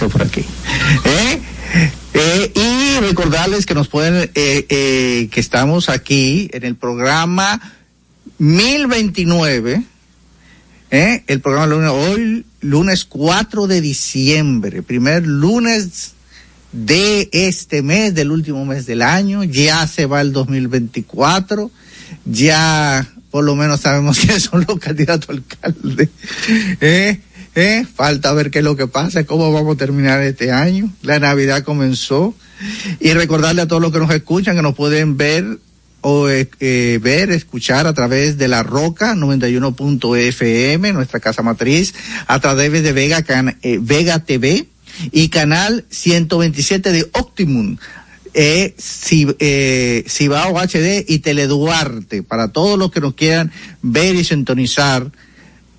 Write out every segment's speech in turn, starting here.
por aquí. ¿Eh? Eh, y recordarles que nos pueden, eh, eh, que estamos aquí en el programa 1029, ¿eh? el programa lunes, hoy, lunes 4 de diciembre, primer lunes de este mes, del último mes del año, ya se va el 2024, ya por lo menos sabemos quiénes son los candidatos a alcalde. ¿Eh? Falta ver qué es lo que pasa, cómo vamos a terminar este año. La Navidad comenzó. Y recordarle a todos los que nos escuchan que nos pueden ver o eh, eh, ver, escuchar a través de la Roca 91.fm, nuestra casa matriz, a través de Vega, Can- eh, Vega TV y canal 127 de Optimum. Eh, eh, Cibao HD y Teleduarte, para todos los que nos quieran ver y sintonizar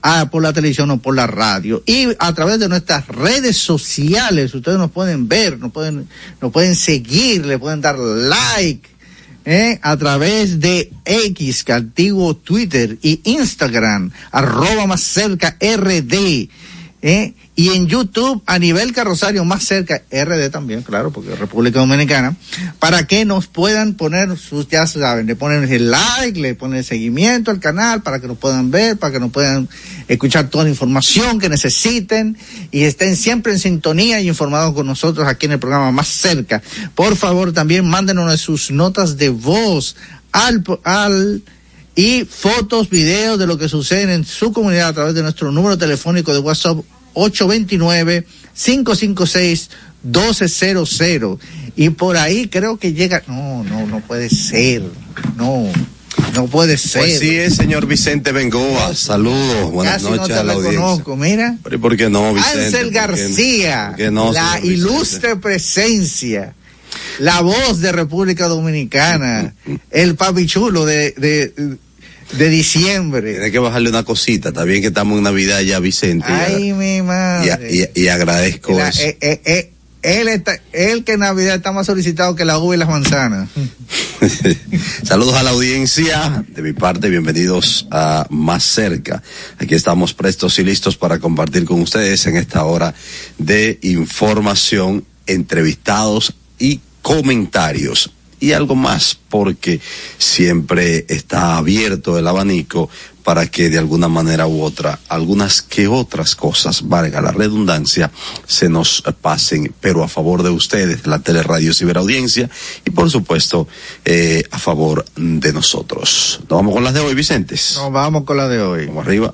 ah, por la televisión o por la radio. Y a través de nuestras redes sociales, ustedes nos pueden ver, nos pueden, nos pueden seguir, le pueden dar like, ¿eh? a través de X, que antiguo Twitter, y Instagram, arroba más cerca RD, ¿eh? y en YouTube a nivel carrosario más cerca, RD también, claro, porque República Dominicana, para que nos puedan poner sus, ya saben, le ponen el like, le ponen el seguimiento al canal para que nos puedan ver, para que nos puedan escuchar toda la información que necesiten y estén siempre en sintonía y informados con nosotros aquí en el programa más cerca. Por favor, también mándenos sus notas de voz al, al, y fotos, videos de lo que sucede en su comunidad a través de nuestro número telefónico de WhatsApp 829-556-1200. Y por ahí creo que llega, no, no, no puede ser, no, no puede ser. Pues sí es, señor Vicente Bengoa. Saludos, buenas Casi no noches te a la audiencia. reconozco, mira. Pero ¿y por qué no, Vicente? ¿Por qué no? García, ¿Por qué no, la señor Vicente? ilustre presencia, la voz de República Dominicana, el papichulo de, de, de diciembre. Tiene que bajarle una cosita. Está bien que estamos en Navidad ya, Vicente. y Ay, mi madre. y, y- y agradezco La- eso. eh, eh, eh, él, está, él que en Navidad está más solicitado que la uva y las manzanas. Saludos a la audiencia. De mi parte, bienvenidos a Más Cerca. Aquí estamos prestos y listos para compartir con ustedes en esta hora de información, entrevistados y comentarios y algo más porque siempre está abierto el abanico para que de alguna manera u otra, algunas que otras cosas, valga la redundancia, se nos pasen, pero a favor de ustedes, la teleradio ciberaudiencia, y por supuesto, eh, a favor de nosotros. ¿Nos vamos con las de hoy, Vicentes? Nos vamos con las de hoy. Vamos arriba.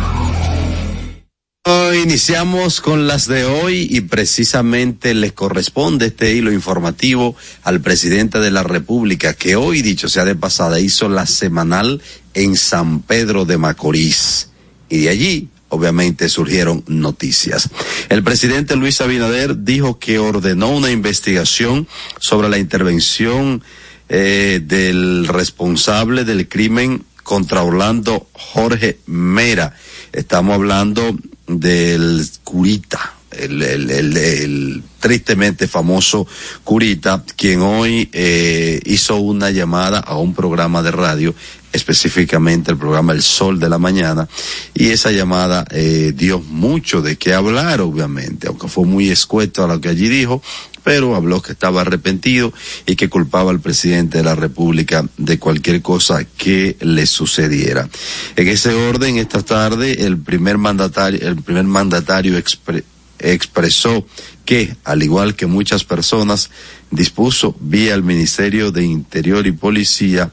Iniciamos con las de hoy y precisamente le corresponde este hilo informativo al presidente de la República que hoy, dicho sea de pasada, hizo la semanal en San Pedro de Macorís. Y de allí, obviamente, surgieron noticias. El presidente Luis Abinader dijo que ordenó una investigación sobre la intervención eh, del responsable del crimen contra Orlando Jorge Mera. Estamos hablando del Curita, el, tristemente famoso Curita, quien hoy eh, hizo una llamada a un programa de radio, específicamente el programa El Sol de la Mañana, y esa llamada eh, dio mucho de qué hablar, obviamente, aunque fue muy escueto a lo que allí dijo, pero habló que estaba arrepentido y que culpaba al presidente de la República de cualquier cosa que le sucediera. En ese orden, esta tarde, el primer mandatario, el primer mandatario expre expresó que, al igual que muchas personas, dispuso vía el Ministerio de Interior y Policía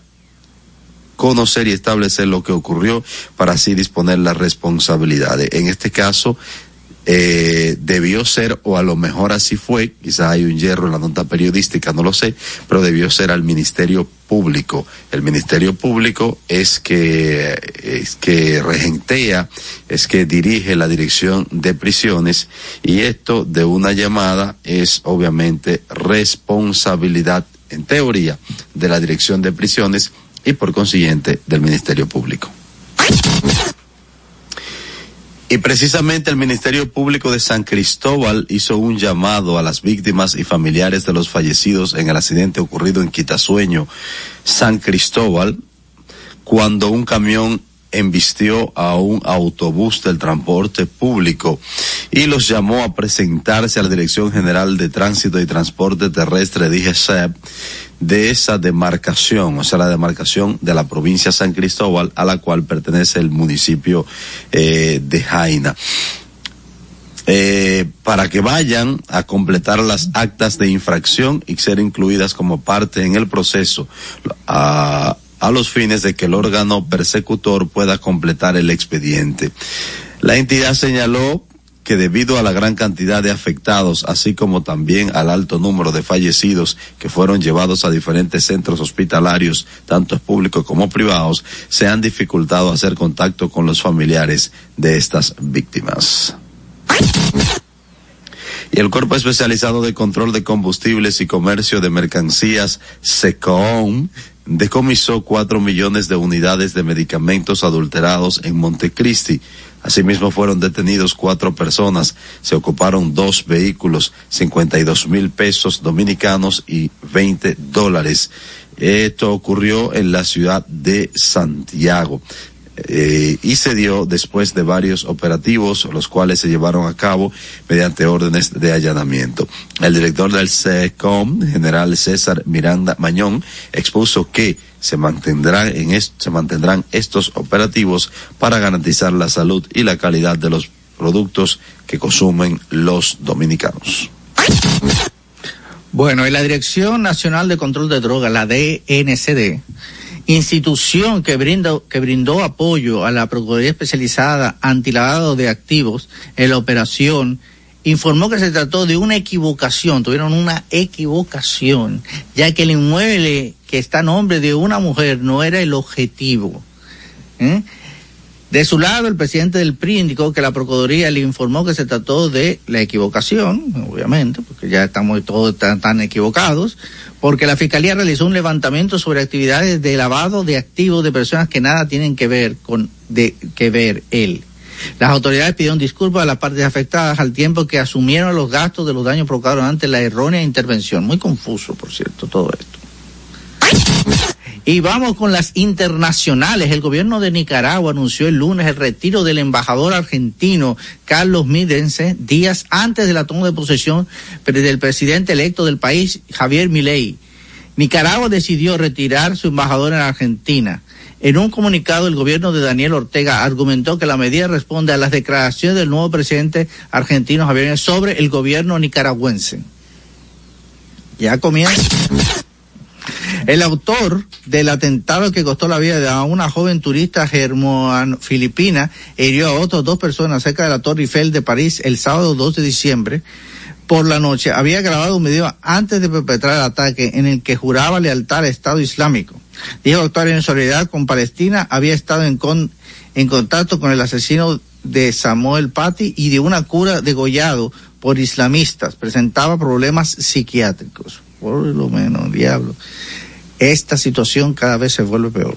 conocer y establecer lo que ocurrió para así disponer las responsabilidades. En este caso, eh, debió ser, o a lo mejor así fue, quizás hay un hierro en la nota periodística, no lo sé, pero debió ser al Ministerio Público. El Ministerio Público es que, es que regentea, es que dirige la dirección de prisiones y esto de una llamada es obviamente responsabilidad, en teoría, de la dirección de prisiones y por consiguiente del Ministerio Público. Y precisamente el Ministerio Público de San Cristóbal hizo un llamado a las víctimas y familiares de los fallecidos en el accidente ocurrido en Quitasueño, San Cristóbal, cuando un camión embistió a un autobús del transporte público y los llamó a presentarse a la Dirección General de Tránsito y Transporte Terrestre, DGCEP, de esa demarcación, o sea, la demarcación de la provincia San Cristóbal, a la cual pertenece el municipio eh, de Jaina. Eh, para que vayan a completar las actas de infracción y ser incluidas como parte en el proceso a los fines de que el órgano persecutor pueda completar el expediente. La entidad señaló que debido a la gran cantidad de afectados, así como también al alto número de fallecidos que fueron llevados a diferentes centros hospitalarios, tanto públicos como privados, se han dificultado hacer contacto con los familiares de estas víctimas. Y el Cuerpo Especializado de Control de Combustibles y Comercio de Mercancías, SECOM, decomisó cuatro millones de unidades de medicamentos adulterados en Montecristi. Asimismo fueron detenidos cuatro personas, se ocuparon dos vehículos, 52 mil pesos dominicanos y 20 dólares. Esto ocurrió en la ciudad de Santiago. Eh, y se dio después de varios operativos, los cuales se llevaron a cabo mediante órdenes de allanamiento. El director del SECOM, general César Miranda Mañón, expuso que se mantendrán en est se mantendrán estos operativos para garantizar la salud y la calidad de los productos que consumen los dominicanos. Bueno, y la Dirección Nacional de Control de Drogas, la DNCD, institución que brindó, que brindó apoyo a la Procuraduría Especializada Antilavado de Activos en la operación, informó que se trató de una equivocación, tuvieron una equivocación, ya que el inmueble que está a nombre de una mujer no era el objetivo. ¿eh? De su lado, el presidente del PRI indicó que la Procuraduría le informó que se trató de la equivocación, obviamente, porque ya estamos todos tan, equivocados, porque la Fiscalía realizó un levantamiento sobre actividades de lavado de activos de personas que nada tienen que ver con de que ver él. Las autoridades pidieron disculpas a las partes afectadas al tiempo que asumieron los gastos de los daños provocados ante la errónea intervención. Muy confuso, por cierto, todo esto. Y vamos con las internacionales. El gobierno de Nicaragua anunció el lunes el retiro del embajador argentino Carlos Midense días antes de la toma de posesión del presidente electo del país, Javier Milei. Nicaragua decidió retirar su embajador en Argentina. En un comunicado, el gobierno de Daniel Ortega argumentó que la medida responde a las declaraciones del nuevo presidente argentino Javier sobre el gobierno nicaragüense. Ya comienza. El autor del atentado que costó la vida a una joven turista germano-filipina hirió a otras dos personas cerca de la Torre Eiffel de París el sábado 2 de diciembre por la noche. Había grabado un video antes de perpetrar el ataque en el que juraba lealtad al Estado Islámico. Dijo actuar en solidaridad con Palestina. Había estado en, en contacto con el asesino de Samuel Paty y de una cura degollado por islamistas. Presentaba problemas psiquiátricos. Por lo menos, diablo esta situación cada vez se vuelve peor.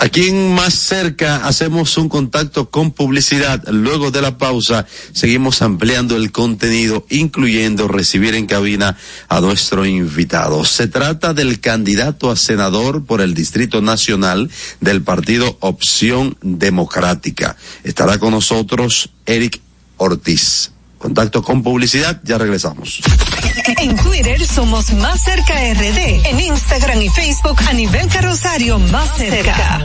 Aquí en Más Cerca hacemos un contacto con publicidad. Luego de la pausa seguimos ampliando el contenido, incluyendo recibir en cabina a nuestro invitado. Se trata del candidato a senador por el Distrito Nacional del partido Opción Democrática. Estará con nosotros Eric Ortiz. Contacto con publicidad, ya regresamos. En Twitter somos Más Cerca RD. En Instagram y Facebook a nivel carrosario Más Cerca.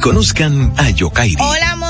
Conozcan a Yokairi. Hola, amores.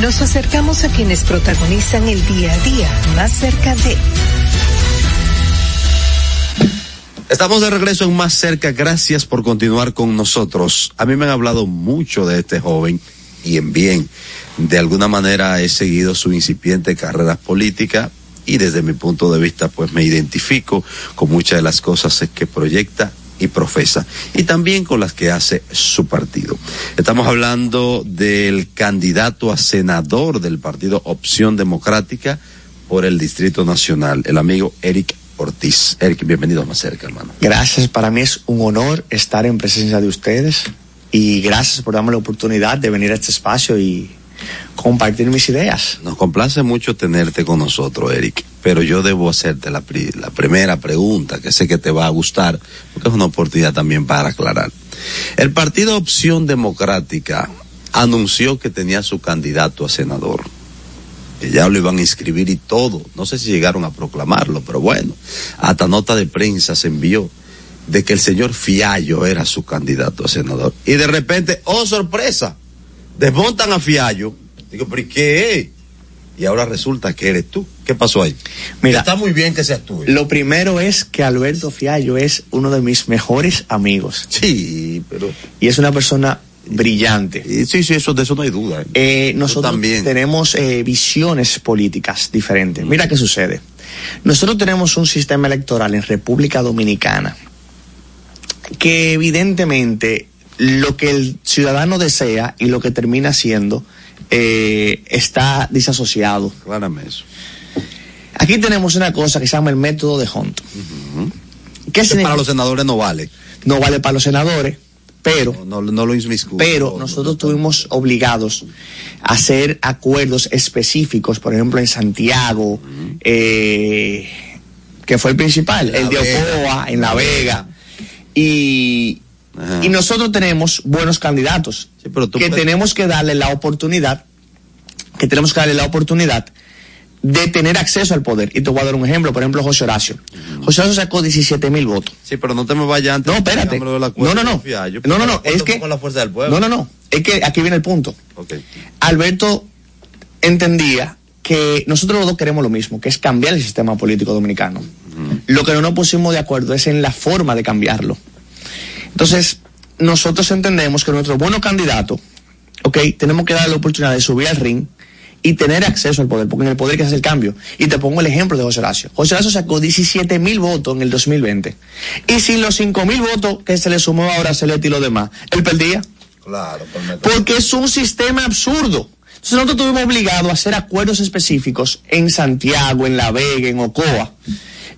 Nos acercamos a quienes protagonizan el día a día más cerca de... Estamos de regreso en Más Cerca. Gracias por continuar con nosotros. A mí me han hablado mucho de este joven y en bien. De alguna manera he seguido su incipiente carrera política y desde mi punto de vista pues me identifico con muchas de las cosas que proyecta y profesa, y también con las que hace su partido. Estamos hablando del candidato a senador del partido Opción Democrática por el Distrito Nacional, el amigo Eric Ortiz. Eric, bienvenido más cerca, hermano. Gracias, para mí es un honor estar en presencia de ustedes y gracias por darme la oportunidad de venir a este espacio y compartir mis ideas. Nos complace mucho tenerte con nosotros, Eric, pero yo debo hacerte la, la primera pregunta que sé que te va a gustar, porque es una oportunidad también para aclarar. El partido Opción Democrática anunció que tenía su candidato a senador, que ya lo iban a inscribir y todo. No sé si llegaron a proclamarlo, pero bueno, hasta nota de prensa se envió de que el señor Fiallo era su candidato a senador. Y de repente, oh sorpresa, desmontan a Fiallo. Digo, pero ¿y qué es? Y ahora resulta que eres tú. ¿Qué pasó ahí? Mira, está muy bien que seas tú. Lo primero es que Alberto Fiallo es uno de mis mejores amigos. Sí, pero. Y es una persona brillante. Sí, sí, eso, de eso no hay duda. Eh, nosotros también. tenemos eh, visiones políticas diferentes. Mira qué sucede. Nosotros tenemos un sistema electoral en República Dominicana que evidentemente lo que el ciudadano desea y lo que termina siendo eh, está disasociado. Aclárame eso. Aquí tenemos una cosa que se llama el método de Hunt. ¿Qué Que significa? para los senadores no vale. No vale para los senadores, pero No, no, no lo inmiscuyo. pero nosotros estuvimos obligados a hacer acuerdos específicos, por ejemplo en Santiago, eh, que fue el principal, el de. Ocoa, en La Vega. Y, Ajá. y nosotros tenemos buenos candidatos Sí, pero tú que puedes- tenemos que darle la oportunidad, que tenemos que darle la oportunidad de tener acceso al poder. Y te voy a dar un ejemplo, por ejemplo, José Horacio. José Horacio sacó 17 mil votos. Sí, pero no te me vayas antes. No, espérate. No, no, no. No, no, no. Es que. fue con la fuerza del pueblo. No, no, no. Es que aquí viene el punto. Alberto entendía que nosotros los dos queremos lo mismo, que es cambiar el sistema político dominicano. Lo que no nos pusimos de acuerdo es en la forma de cambiarlo. Entonces, nosotros entendemos que nuestro bueno candidato, ok, tenemos que darle la oportunidad de subir al ring y tener acceso al poder, porque en el poder hay que hacer el cambio. Y te pongo el ejemplo de José Horacio. José Horacio sacó 17 mil votos en el 2020. Y sin los 5 mil votos que se le sumó ahora a Celeste y los demás, él perdía. Claro, por. Porque es un sistema absurdo. Entonces nosotros estuvimos obligados a hacer acuerdos específicos en Santiago, en La Vega, en Ocoa.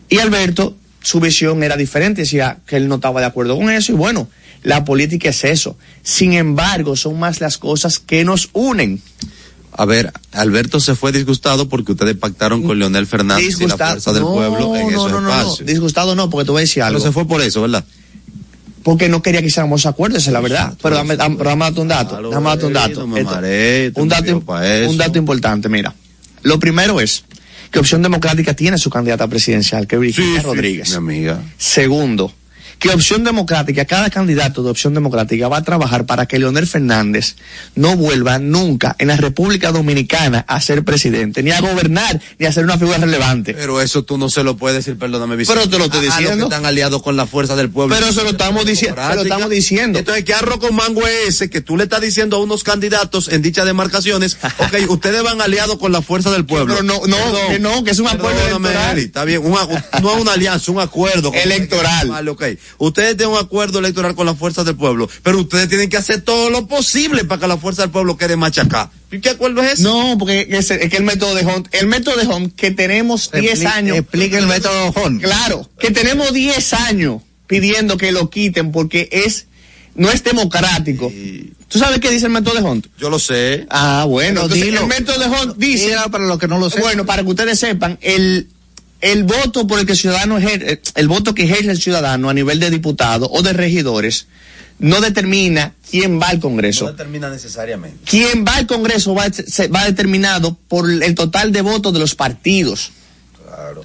Y Alberto, su visión era diferente, decía que él no estaba de acuerdo con eso y bueno, la política es eso. Sin embargo, son más las cosas que nos unen. A ver, Alberto se fue disgustado porque ustedes pactaron con Leonel Fernández y la fuerza del no, pueblo en no, esos no, espacios. Disgustado no, porque te voy a decir algo. Pero se fue por eso, ¿verdad? Porque no quería que hiciéramos acuerdos, esa es la verdad. Pero dame, dame, dame un dato. Dame un eh, dato. Esto- tú un, dato, un dato importante, mira. Lo primero es que Opción Democrática tiene su candidata presidencial, que es Virginia Rodríguez. Mi amiga. Segundo, que Opción Democrática, cada candidato de Opción Democrática va a trabajar para que Leonel Fernández no vuelva nunca en la República Dominicana a ser presidente, ni a gobernar, ni a ser una figura relevante. Pero eso tú no se lo puedes decir, perdóname, Vicente. Pero te lo estoy A- a los diciendo. que están aliados con la fuerza del pueblo. Pero se lo estamos diciendo, lo estamos diciendo. Entonces, ¿qué arroz con mango es ese que tú le estás diciendo a unos candidatos en dichas demarcaciones? ok, ustedes van aliados con la fuerza del pueblo. Pero no, no, Perdón. que no, que es un acuerdo electoral. Eli, está bien, un acu- no es una alianza, un acuerdo. Electoral. Vale, ok. Ustedes tienen un acuerdo electoral con la fuerza del pueblo, pero ustedes tienen que hacer todo lo posible para que la fuerza del pueblo quede machacada. ¿Y qué acuerdo es ese? No, porque es, es que el método de Hunt, el método de Hunt que tenemos 10 Expli- años. Explica el método Hunt. Claro, que tenemos 10 años pidiendo que lo quiten porque es no es democrático. ¿Tú sabes qué dice el método de Hunt? Yo lo sé. Ah, bueno, entonces, dilo. el método de Hunt dice, para los que no lo sepan. bueno, para que ustedes sepan, el el voto por el que el ciudadano ejer- el voto que ejerce el ciudadano a nivel de diputado o de regidores no determina quién va al Congreso. No determina necesariamente. Quien va al Congreso va, se- va determinado por el total de votos de los partidos.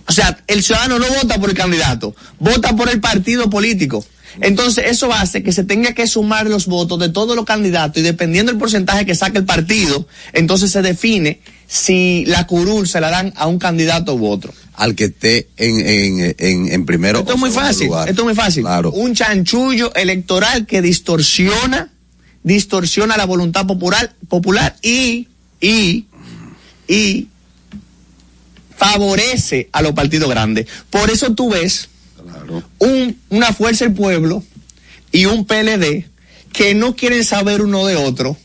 O sea, el ciudadano no vota por el candidato, vota por el partido político. Entonces, eso hace que se tenga que sumar los votos de todos los candidatos y dependiendo del porcentaje que saque el partido, entonces se define si la curul se la dan a un candidato u otro. Al que esté en, en, en, en primero. Esto es muy fácil, lugar. esto es muy fácil. Claro. Un chanchullo electoral que distorsiona, distorsiona la voluntad popular, popular y, y, y favorece a los partidos grandes. Por eso tú ves Claro. un, una fuerza del pueblo y un PLD que no quieren saber uno de otro.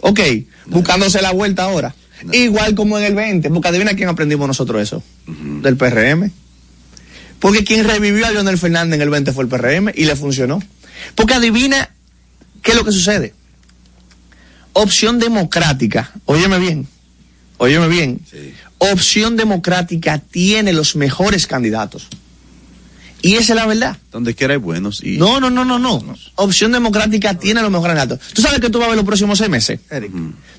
Ok, buscándose la vuelta ahora. Igual como en el 20, porque adivina quién aprendimos nosotros eso. Del PRM. Porque quien revivió a Leonel Fernández en el 20 fue el PRM y le funcionó. Porque adivina qué es lo que sucede. Opción democrática, óyeme bien, óyeme bien. Opción democrática tiene los mejores candidatos. Y esa es la verdad. Donde quiera hay buenos. Y... No, no, no, no, no. Opción democrática tiene los mejores candidatos. ¿Tú sabes que tú vas a ver los próximos seis meses? Eric?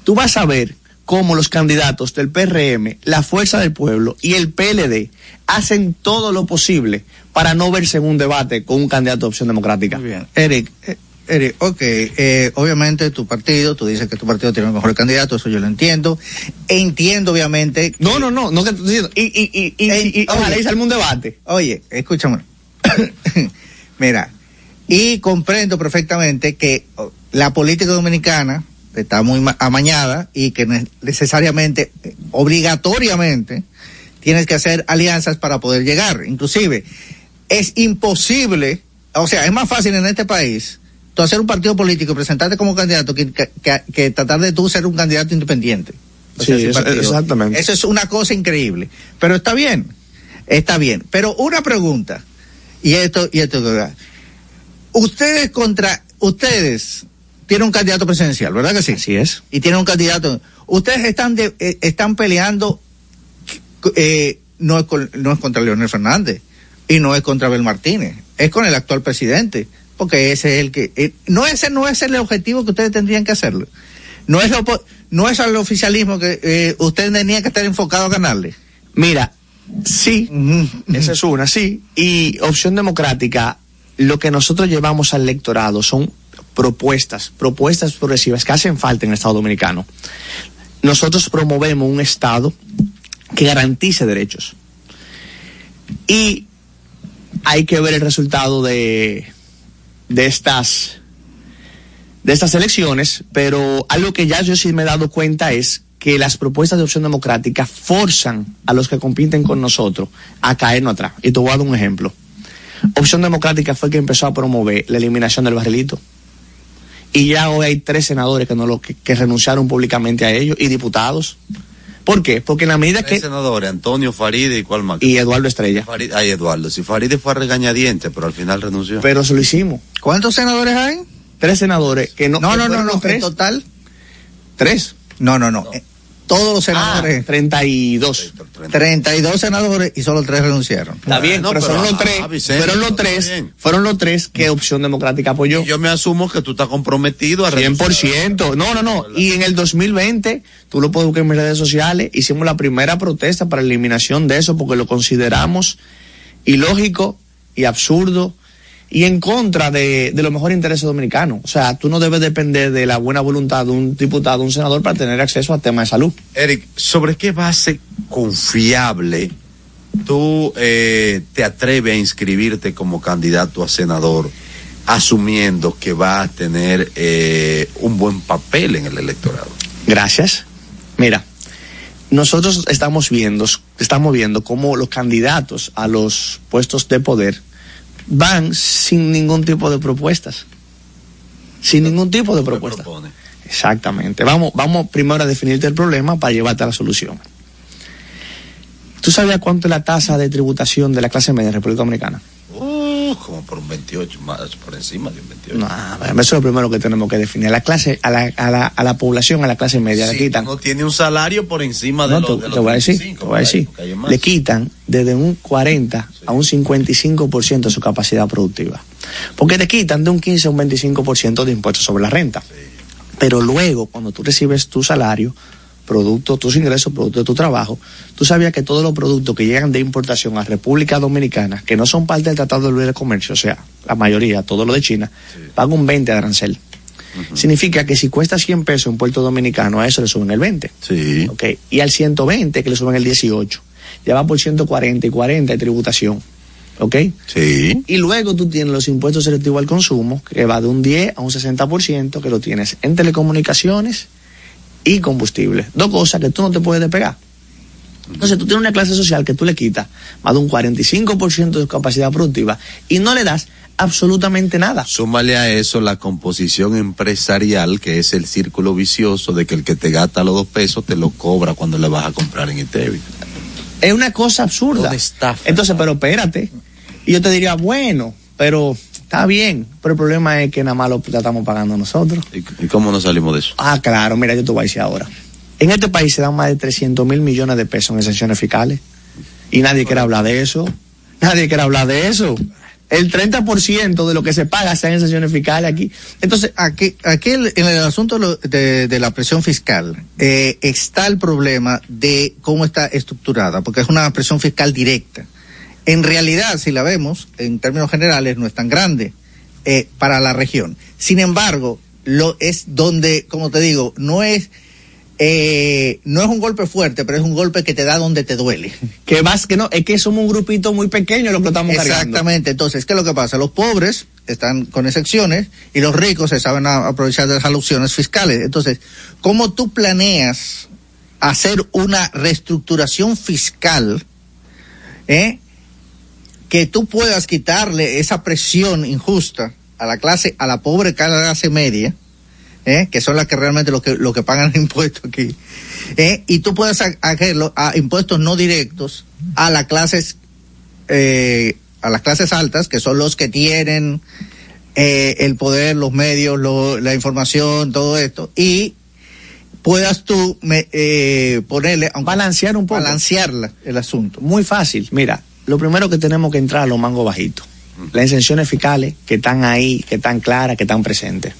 Tú vas a ver cómo los candidatos del PRM, la Fuerza del Pueblo y el PLD hacen todo lo posible para no verse en un debate con un candidato de opción democrática. Muy bien. Eric, eh, Eric, ok, eh, obviamente tu partido, tú dices que tu partido tiene el mejor candidato, eso yo lo entiendo. Entiendo, obviamente. que- No, no, no, no que tú dices, y, y, y, y, Eh, y- y ojalá oye. y salga un debate. Oye, escúchame. Mira, y comprendo perfectamente que oh, la política dominicana está muy ma- amañada y que ne- necesariamente, obligatoriamente, tienes que hacer alianzas para poder llegar. Inclusive, es imposible, o sea, es más fácil en este país tú hacer un partido político y presentarte como candidato que, que- que- que tratar de tú ser un candidato independiente. O sea, Sí, exactamente. Eso es una cosa increíble. Pero está bien, está bien. Pero una pregunta, y esto, y esto, ustedes contra, ustedes tienen un candidato presidencial, ¿verdad que sí? Así es. Y tienen un candidato. Ustedes están de- eh, están peleando, eh, no es con- no es contra Leonel Fernández y no es contra Abel Martínez, es con el actual presidente, porque ese es el que, eh, no ese no es el objetivo que ustedes tendrían que hacerlo. No es lo, no es al oficialismo que eh, ustedes tenían que estar enfocados a ganarle. Mira, sí, esa es una, sí. Y opción democrática, lo que nosotros llevamos al electorado son propuestas, propuestas progresivas que hacen falta en el Estado Dominicano. Nosotros promovemos un Estado que garantice derechos. Y hay que ver el resultado de, de estas de estas elecciones, pero algo que ya yo sí me he dado cuenta es que las propuestas de opción democrática forzan a los que compiten con nosotros a caernos atrás. Y te voy a dar un ejemplo. Opción Democrática fue que empezó a promover la eliminación del barrilito. Y ya hoy hay tres senadores que, no lo, que, que renunciaron públicamente a ellos y diputados. ¿Por qué? Porque en la medida Tres que... senadores, Antonio Faride y cuál más. Y Eduardo Estrella. Faride- ay, Eduardo. Si Faride fue a regañadientes, pero al final renunció. Pero se lo hicimos. ¿Cuántos senadores hay? Tres senadores que no... No, que no, no, no, en Tres. total. Tres. No, no, no. Eh, Todos los Ah, senadores, 32. 32 senadores y solo tres renunciaron. Está bien, No, pero, pero, fueron los ah, tres, Vicente, fueron los tres, bien. fueron los tres que Opción Democrática apoyó. Y yo me asumo que tú estás comprometido a renunciar. 100%. No, no, no. Y en el 2020, tú lo puedes buscar en mis redes sociales, hicimos la primera protesta para la eliminación de eso porque lo consideramos ilógico y absurdo y en contra de, de los mejores intereses dominicanos. O sea, tú no debes depender de la buena voluntad de un diputado, un senador para tener acceso a temas de salud. Eric, ¿sobre qué base confiable tú eh, te atreves a inscribirte como candidato a senador, asumiendo que vas a tener eh, un buen papel en el electorado? Gracias. Mira, nosotros estamos viendo, estamos viendo cómo los candidatos a los puestos de poder van sin ningún tipo de propuestas. Sin ningún tipo de ¿Qué propuesta. propone? Exactamente. Vamos, vamos primero a definirte el problema para llevarte a la solución. ¿Tú sabías cuánto es la tasa de tributación de la clase media en República Dominicana? Como por un 28, más por encima de un 28. No, eso es lo primero que tenemos que definir. A la clase, a la, a la, a la población, a la clase media, le Si quitan. no tiene un salario por encima de No, los te, de te voy a decir, 25, te voy a decir. Le quitan desde un 40 a un 55% de su capacidad productiva. Porque te quitan de un 15 a un 25% de impuestos sobre la renta. Pero luego, cuando tú recibes tu salario, producto, tus ingresos, producto de tu trabajo, tú sabías que todos los productos que llegan de importación a República Dominicana, que no son parte del Tratado de Libre Comercio, o sea, la mayoría, todo lo de China, paga un 20 de arancel. Significa que si cuesta 100 pesos en Puerto Dominicano, a eso le suben el 20. Sí. Ok, y al 120 que le suben el 18. Ya va por 140 y 40 de tributación. ¿Ok? Sí. Y luego tú tienes los impuestos selectivos al consumo, que va de un 10 a un 60%, que lo tienes en telecomunicaciones y combustible. Dos cosas que tú no te puedes despegar. Entonces tú tienes una clase social que tú le quitas más de un 45% de su capacidad productiva y no le das absolutamente nada. Súmale a eso la composición empresarial, que es el círculo vicioso de que el que te gasta los dos pesos te lo cobra cuando le vas a comprar en Itevi. Es una cosa absurda. Entonces, pero espérate. Y yo te diría, bueno, pero está bien. Pero el problema es que nada más lo estamos pagando nosotros. ¿Y, y cómo nos salimos de eso? Ah, claro, mira, yo te voy a decir ahora. En este país se dan más de 300 mil millones de pesos en exenciones fiscales. Y nadie quiere hablar de eso. Nadie quiere hablar de eso. El 30% de lo que se paga se en exenciones fiscales aquí. Entonces, aquí, aquí en el asunto de, de la presión fiscal eh, está el problema de cómo está estructurada, porque es una presión fiscal directa. En realidad, si la vemos, en términos generales, no es tan grande eh, para la región. Sin embargo, lo es donde, como te digo, no es eh, no es un golpe fuerte, pero es un golpe que te da donde te duele. Que vas, que no, es que somos un grupito muy pequeño lo que estamos cargando. Exactamente. Entonces, ¿qué es lo que pasa? Los pobres están con excepciones y los ricos se saben a- aprovechar de las alusiones fiscales. Entonces, ¿cómo tú planeas hacer una reestructuración fiscal eh, que tú puedas quitarle esa presión injusta a la clase, a la pobre clase media? ¿eh? que son las que realmente lo que, lo que pagan impuestos aquí, ¿eh? y tú puedes ha- hacerlo a impuestos no directos a las clases, eh, a las clases altas, que son los que tienen eh, el poder, los medios, lo- la información, todo esto, y puedas tú me- eh, ponerle, aunque Balancear un poco. balancearla el asunto. Muy fácil. Mira, lo primero que tenemos que entrar a los mangos bajitos. Las exenciones fiscales que están ahí, que están claras, que están presentes.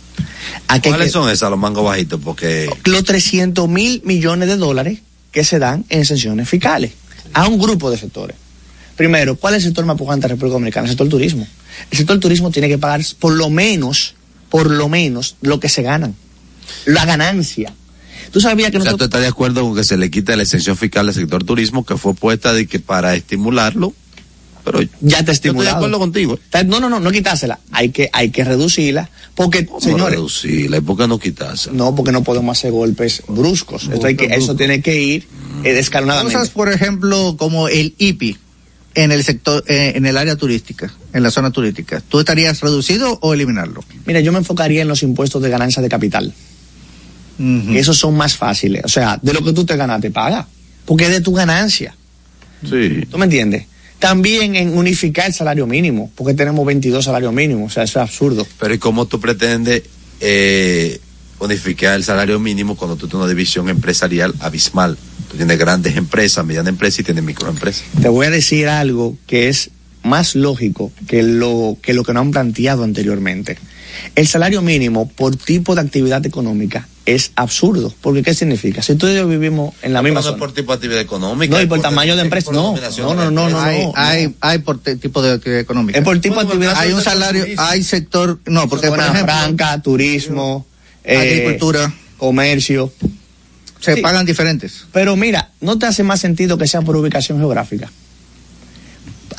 Aquí ¿Cuáles que- son esas, los mangos bajitos? Porque los 300 mil millones de dólares que se dan en exenciones fiscales a un grupo de sectores. Primero, ¿cuál es el sector más pujante de la República Dominicana? El sector turismo. El sector turismo tiene que pagar por lo menos, por lo menos, lo que se ganan. La ganancia. Tú sabías que o sea, tú nosotros... estás de acuerdo con que se le quite la exención fiscal al sector turismo que fue puesta de que para estimularlo, pero Ya te yo estoy de estimulado. acuerdo contigo. No, no, no, no quitársela. Hay que, hay que reducirla. Porque, ¿Cómo señores, reducirla? ¿Y por qué no quitarse? no, porque no podemos hacer golpes bruscos. Esto, hay que, eso tiene que ir eh, escalonadamente. Cosas, por ejemplo, como el IPI en el sector, eh, en el área turística, en la zona turística. ¿Tú estarías reducido o eliminarlo? Mira, yo me enfocaría en los impuestos de ganancia de capital. Que esos son más fáciles. O sea, de lo que tú te ganas, te paga. Porque es de tu ganancia. Sí. ¿Tú me entiendes? También en unificar el salario mínimo, porque tenemos 22 salarios mínimos. O sea, eso es absurdo. Pero ¿y cómo tú pretendes eh, unificar el salario mínimo cuando tú tienes una división empresarial abismal? Tú tienes grandes empresas, medianas empresas y tienes microempresas. Te voy a decir algo que es más lógico que lo que, lo que nos han planteado anteriormente. El salario mínimo por tipo de actividad económica es absurdo. Porque ¿qué significa? Si tú y yo vivimos en la misma no es zona. por tipo de actividad económica. No, y por tamaño de empresa. No, no, no, no, no, hay, no. hay, hay por tipo de actividad económica. Es por tipo de actividad hay un salario, hay sector, no, porque por ejemplo, franca, turismo, eh, agricultura, comercio. se sí. pagan diferentes. Pero mira, no te hace más sentido que sea por ubicación geográfica.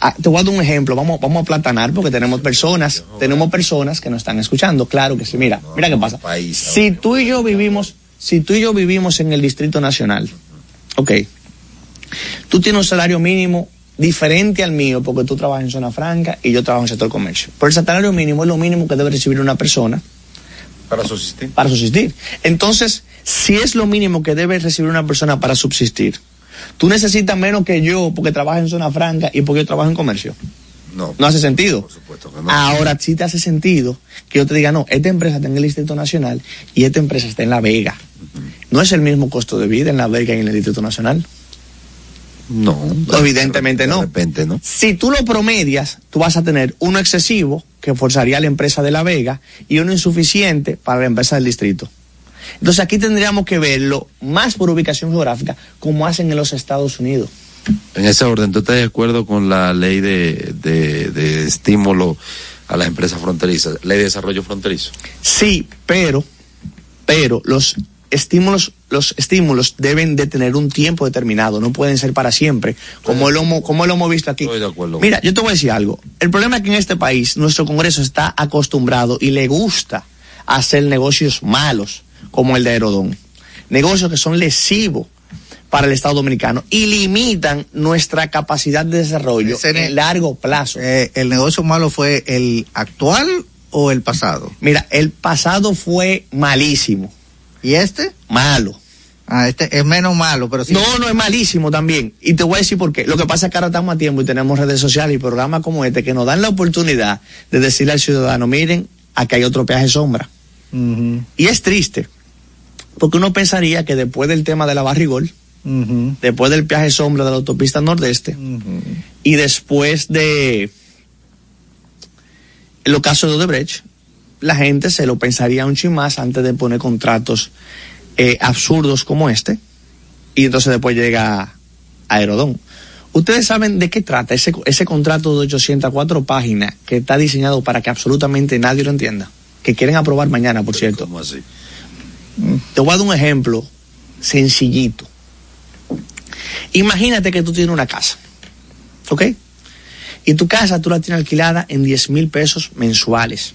Ah, te voy a dar un ejemplo, vamos, vamos a platanar porque tenemos personas, tenemos personas que nos están escuchando, claro que sí. Mira, mira qué pasa. Si tú y yo vivimos, si tú y yo vivimos en el Distrito Nacional, ok, tú tienes un salario mínimo diferente al mío porque tú trabajas en zona franca y yo trabajo en el sector comercio. Pero el salario mínimo es lo mínimo que debe recibir una persona Para subsistir. para subsistir. Entonces, si es lo mínimo que debe recibir una persona para subsistir, tú necesitas menos que yo porque trabajas en zona franca y porque yo trabajo en comercio. No. No hace sentido. Por supuesto que no. Ahora sí te hace sentido que yo te diga, no, esta empresa está en el Distrito Nacional y esta empresa está en La Vega. No es el mismo costo de vida en La Vega y en el Distrito Nacional. No. Evidentemente no. De repente, ¿no? Si tú lo promedias, tú vas a tener uno excesivo que forzaría a la empresa de La Vega y uno insuficiente para la empresa del distrito. Entonces aquí tendríamos que verlo más por ubicación geográfica, como hacen en los Estados Unidos. En ese orden, ¿tú estás de acuerdo con la ley de, de, de estímulo a las empresas fronterizas, ley de desarrollo fronterizo? Sí, pero, pero los estímulos, los estímulos deben de tener un tiempo determinado, no pueden ser para siempre, como lo, como lo hemos visto aquí. Estoy de acuerdo. Mira, yo te voy a decir algo. El problema es que en este país nuestro Congreso está acostumbrado y le gusta hacer negocios malos, como el de Aerodón. Negocios que son lesivos para el Estado Dominicano y limitan nuestra capacidad de desarrollo Ese en largo plazo. Eh, ¿El negocio malo fue el actual o el pasado? Mira, el pasado fue malísimo, ¿Y este? malo. Ah, este es menos malo, pero sí. No, no es malísimo también. Y te voy a decir por qué. Lo que pasa es que ahora estamos a tiempo y tenemos redes sociales y programas como este que nos dan la oportunidad de decirle al ciudadano, miren, aquí hay otro peaje sombra. Y es triste, porque uno pensaría que después del tema de la barrigol, después del peaje sombra de la autopista nordeste y después de los casos de Odebrecht, la gente se lo pensaría un chin más antes de poner contratos eh, absurdos como este y entonces después llega Aerodón. Ustedes saben de qué trata ese, ese contrato de 804 páginas que está diseñado para que absolutamente nadie lo entienda, que quieren aprobar mañana, por cierto. ¿Cómo así? Te voy a dar un ejemplo sencillito. Imagínate que tú tienes una casa, ¿ok? Y tu casa tú la tienes alquilada en 10 mil pesos mensuales.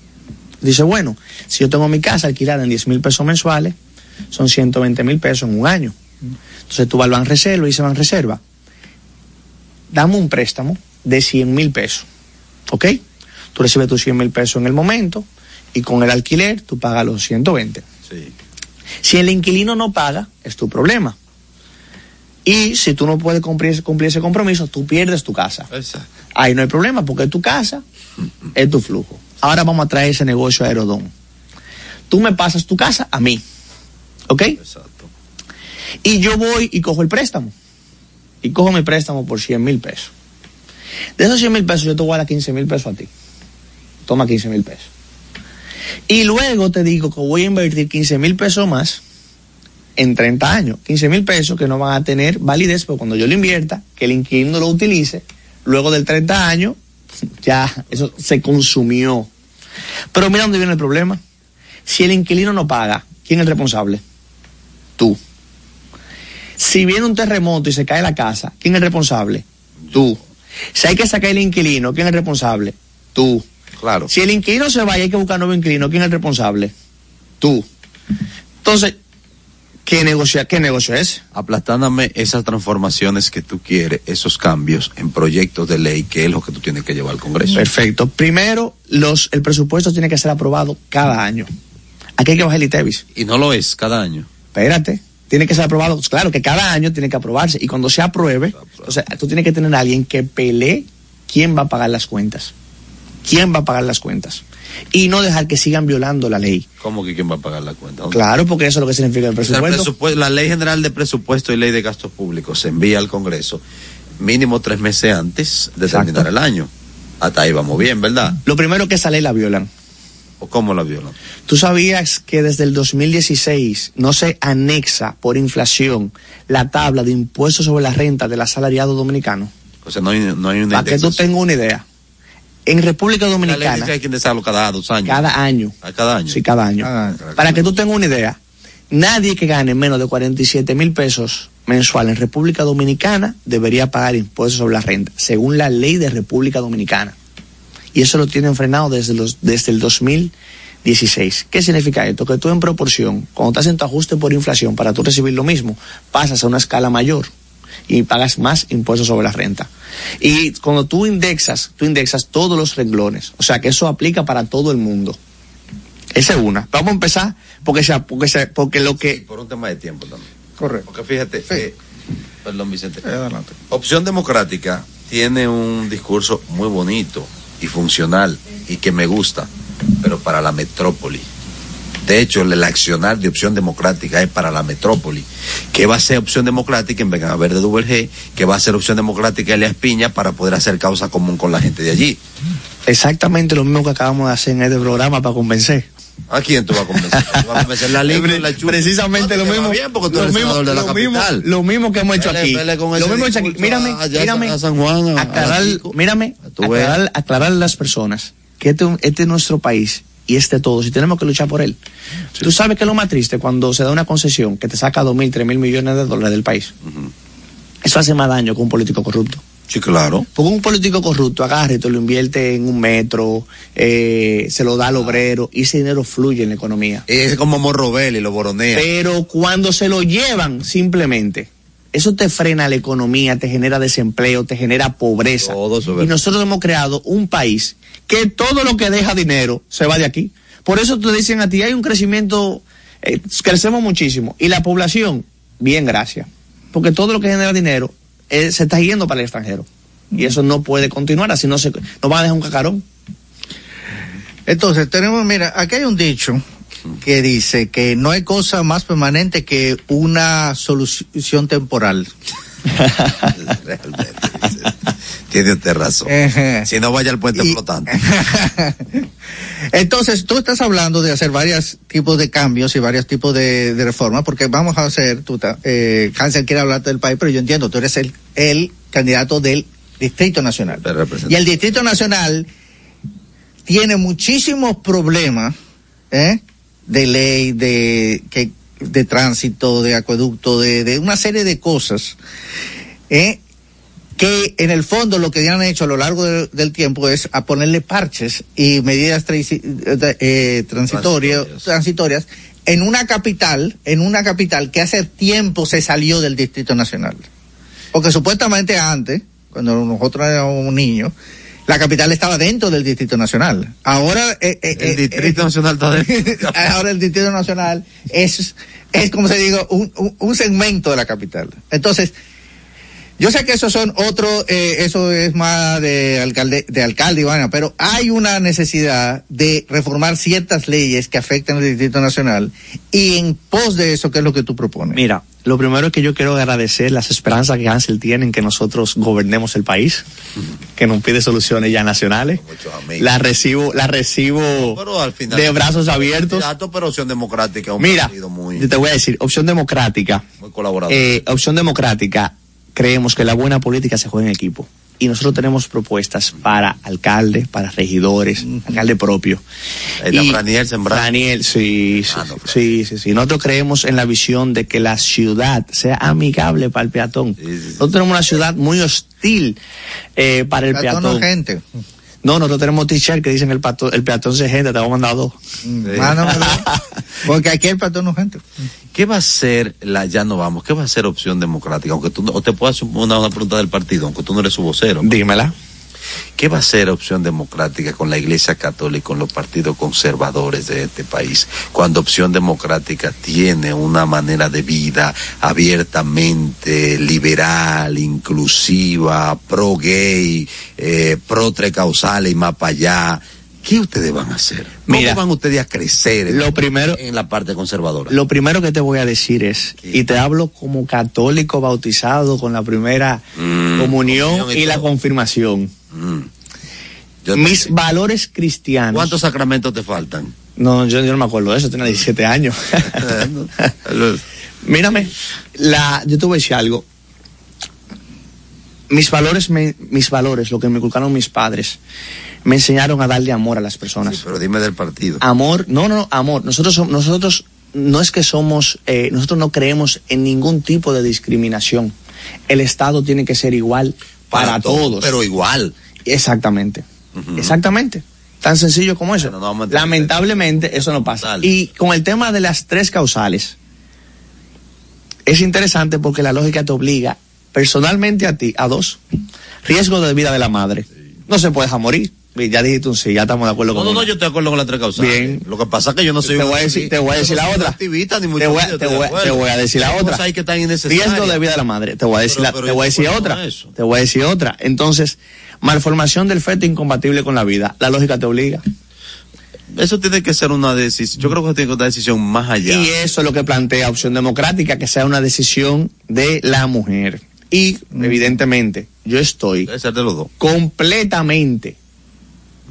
Dice, bueno, si yo tengo mi casa alquilada en 10 mil pesos mensuales, son 120 mil pesos en un año. Entonces tú vas al Ban Reserva y dice Ban Reserva, dame un préstamo de 100 mil pesos, ¿ok? Tú recibes tus 100 mil pesos en el momento y con el alquiler tú pagas los 120. Sí. Si el inquilino no paga, es tu problema. Y si tú no puedes cumplir, cumplir ese compromiso, tú pierdes tu casa. Exacto. Ahí no hay problema porque tu casa, es tu flujo. Ahora vamos a traer ese negocio a Aerodón. Tú me pasas tu casa a mí, ¿ok? Exacto. Y yo voy y cojo el préstamo. Y cojo mi préstamo por 100 mil pesos. De esos 100 mil pesos yo te voy a dar 15 mil pesos a ti. Toma 15 mil pesos. Y luego te digo que voy a invertir 15 mil pesos más en 30 años. 15 mil pesos que no van a tener validez, pero cuando yo lo invierta, que el inquilino lo utilice, luego del 30 años, ya eso se consumió. Pero mira dónde viene el problema. Si el inquilino no paga, ¿quién es el responsable? Tú. Si viene un terremoto y se cae la casa, ¿quién es el responsable? Tú. Si hay que sacar el inquilino, ¿quién es el responsable? Tú. Claro. Si el inquilino se va y hay que buscar nuevo inquilino, ¿quién es el responsable? Tú. Entonces, ¿qué negocio, qué negocio es? aplastándome esas transformaciones que tú quieres, esos cambios en proyectos de ley, que es lo que tú tienes que llevar al Congreso. Perfecto. Primero, los, el presupuesto tiene que ser aprobado cada año. Aquí hay que bajar el ITEVIS. Y no lo es cada año. Espérate. Tiene que ser aprobado. Claro que cada año tiene que aprobarse. Y cuando se apruebe, o sea, tú tienes que tener a alguien que pelee quién va a pagar las cuentas. ¿Quién va a pagar las cuentas? Y no dejar que sigan violando la ley. ¿Cómo que quién va a pagar la cuenta? Claro, porque eso es lo que significa el presupuesto. la ley general de presupuesto y ley de gastos públicos se envía al Congreso mínimo tres meses antes de Exacto. terminar el año. Hasta ahí vamos bien, ¿verdad? Lo primero que esa ley la violan. ¿O cómo la violan? ¿Tú sabías que desde el 2016 no se anexa por inflación la tabla de impuestos sobre la renta del asalariado dominicano? O sea, no hay, no hay una Para que tú tengas una idea. En República La ley dice Dominicana, que hay que indexarlo cada dos años. cada año, A cada año. sí, cada año. Ah, Para que tú tengas una idea, nadie que gane menos de 47 mil pesos mensual en República Dominicana debería pagar impuestos sobre la renta, según la ley de República Dominicana. Y eso lo tienen frenado desde, los, desde el 2016. ¿Qué significa esto? Que tú en proporción, cuando estás en tu ajuste por inflación para tú recibir lo mismo, pasas a una escala mayor y pagas más impuestos sobre la renta. Y cuando tú indexas, tú indexas todos los renglones. O sea que eso aplica para todo el mundo. Esa es una. Vamos a empezar porque, sea, porque, sea, porque lo Sí, que... por un tema de tiempo también. Correcto. Porque fíjate, eh, perdón Vicente, Eh, adelante. Opción Democrática tiene un discurso muy bonito y funcional y que me gusta, pero para la metrópoli. De hecho, el accionar de Opción Democrática es para la metrópoli. ¿Qué va a ser Opción Democrática en Vega Verde G? ¿Qué va a ser Opción Democrática Elias Piña para poder hacer causa común con la gente de allí? Exactamente lo mismo que acabamos de hacer en este programa para convencer. ¿A quién tú vas a convencer? ¿Tú vas a convencer la Chupa? Precisamente No, lo mismo. bien porque tú lo eres mismo, de la mismo- lo mismo que hemos hecho aquí. Lo mismo hecho Mírame, allá mírame. a San Juan, a- a aclarar, mírame, aclarar, aclarar a las personas que este, este es nuestro país y este todo, si tenemos que luchar por él. Tú sabes que es lo más triste cuando se da una concesión que te saca dos mil, tres mil millones de dólares del país. Eso hace más daño que un político corrupto. Sí, claro. Porque un político corrupto agarre y te lo invierte en un metro, eh, se lo da al obrero y ese dinero fluye en la economía. Es como Morrobel y lo boronea. Pero cuando se lo llevan simplemente eso te frena la economía, te genera desempleo, te genera pobreza. y nosotros hemos creado un país que todo lo que deja dinero se va de aquí. Por eso te dicen a ti, hay un crecimiento, eh, crecemos muchísimo. Y la población, bien, gracias. Porque todo lo que genera dinero eh, se está yendo para el extranjero. Y eso no puede continuar, así no se, nos va a dejar un cacarón. Entonces, tenemos, mira, aquí hay un dicho que dice que no hay cosa más permanente que una solución temporal. Realmente. Tiene usted razón. Si no vaya al puente flotante. Entonces, tú estás hablando de hacer varios tipos de cambios y varios tipos de, reformas, porque vamos a hacer, tú, eh, Hansel quiere hablar del país, pero yo entiendo, tú eres el, el candidato del Distrito Nacional. Y el Distrito Nacional tiene muchísimos problemas, ¿eh? de ley, de, que, de tránsito, de acueducto, de, de una serie de cosas, ¿eh? Que en el fondo lo que han hecho a lo largo del tiempo es a ponerle parches y medidas eh, transitorias, transitorias en una capital, en una capital que hace tiempo se salió del Distrito Nacional. Porque supuestamente antes, cuando nosotros éramos niños, la capital estaba dentro del Distrito Nacional. Ahora eh, eh, el eh, Distrito Nacional está dentro. ahora el Distrito Nacional es es como se digo un, un, un segmento de la capital. Entonces, yo sé que esos son otros, eh, eso es más de alcalde, de alcalde, Ivana, pero hay una necesidad de reformar ciertas leyes que afectan al Distrito Nacional y en pos de eso, ¿qué es lo que tú propones? Mira, lo primero es que yo quiero agradecer las esperanzas que Hansel tiene en que nosotros gobernemos el país, que nos pide soluciones ya nacionales. La recibo, la recibo de brazos abiertos. pero opción democrática. Mira, te voy a decir, opción democrática. Muy colaborador. Eh, opción democrática creemos que la buena política se juega en equipo. Y nosotros tenemos propuestas para alcalde, para regidores, alcalde propio. y Daniel Daniel, sí, sí, ah, sí, sí, sí, Nosotros creemos en la visión de que la ciudad sea amigable para el peatón. nosotros tenemos una ciudad muy hostil eh, para el peatón. peatón. gente. No, nosotros tenemos t-shirt que dicen el, pato, el peatón se gente, te vamos a mandar dos. porque aquí el peatón no gente. ¿Qué va a ser la, ya no vamos, qué va a ser opción democrática? Aunque tú, o te puedas una, una pregunta del partido, aunque tú no eres su vocero. Dímela. ¿Qué va a ser opción democrática con la Iglesia Católica y con los partidos conservadores de este país? Cuando opción democrática tiene una manera de vida abiertamente liberal, inclusiva, pro gay, eh, pro trecausal y más para allá. ¿Qué ustedes van a hacer? ¿Cómo van ustedes a crecer en, lo primero, en la parte conservadora? Lo primero que te voy a decir es, y te hablo como católico bautizado con la primera mm, comunión y, la confirmación. Mm. Mis valores cristianos. ¿Cuántos sacramentos te faltan? No, yo, no me acuerdo de eso, tenía 17 años. Mírame, la, yo te voy a decir algo. Mis valores, mis valores, lo que me inculcaron mis padres me enseñaron a darle amor a las personas. pero dime del partido. Amor, no, no, amor. Nosotros, nosotros no es que somos, eh, nosotros no creemos en ningún tipo de discriminación. El Estado tiene que ser igual para, todos. Pero igual. Exactamente. Exactamente. Tan sencillo como eso. Lamentablemente eso no pasa. Y con el tema de las tres causales, es interesante porque la lógica te obliga personalmente a ti a dos. Riesgo de vida de la madre. No se puede dejar morir ya dijiste un sí, ya estamos de acuerdo con No, no, no, yo estoy de acuerdo con las tres causales. Bien. Lo que pasa es que yo no soy. Te voy a decir, te voy a decir la otra. Activista, ni mucho te, voy, te, voy, te voy a decir la otra. Hay que están Riesgo de vida de la madre. Te voy a decir, la, te voy a decir otra. Te voy a decir otra. Entonces, malformación del feto incompatible con la vida. La lógica te obliga. Eso tiene que ser una decisión. Yo creo que tiene que ser una decisión más allá. Y eso es lo que plantea Opción Democrática, que sea una decisión de la mujer. Y, mm. evidentemente, yo estoy de los dos. completamente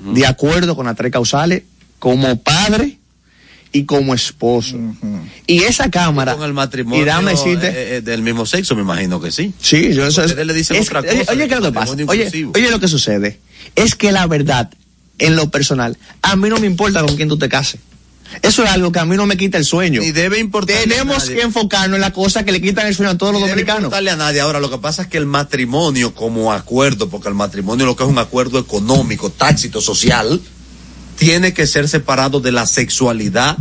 de acuerdo con las tres causales, como padre y como esposo. Y esa cámara. con el matrimonio eh, eh, del mismo sexo, me imagino que sí. Sí, yo eso le dice otra cosa. Oye, ¿qué es lo que pasa? Oye, oye, lo que sucede. Es que la verdad, en lo personal, a mí no me importa con quién tú te cases. Eso es algo que a mí no me quita el sueño. Y debe importar. Tenemos que enfocarnos en la cosa que le quitan el sueño a todos los dominicanos. No a nadie. Ahora, lo que pasa es que el matrimonio como acuerdo, porque el matrimonio lo que es un acuerdo económico, tácito, social, tiene que ser separado de la sexualidad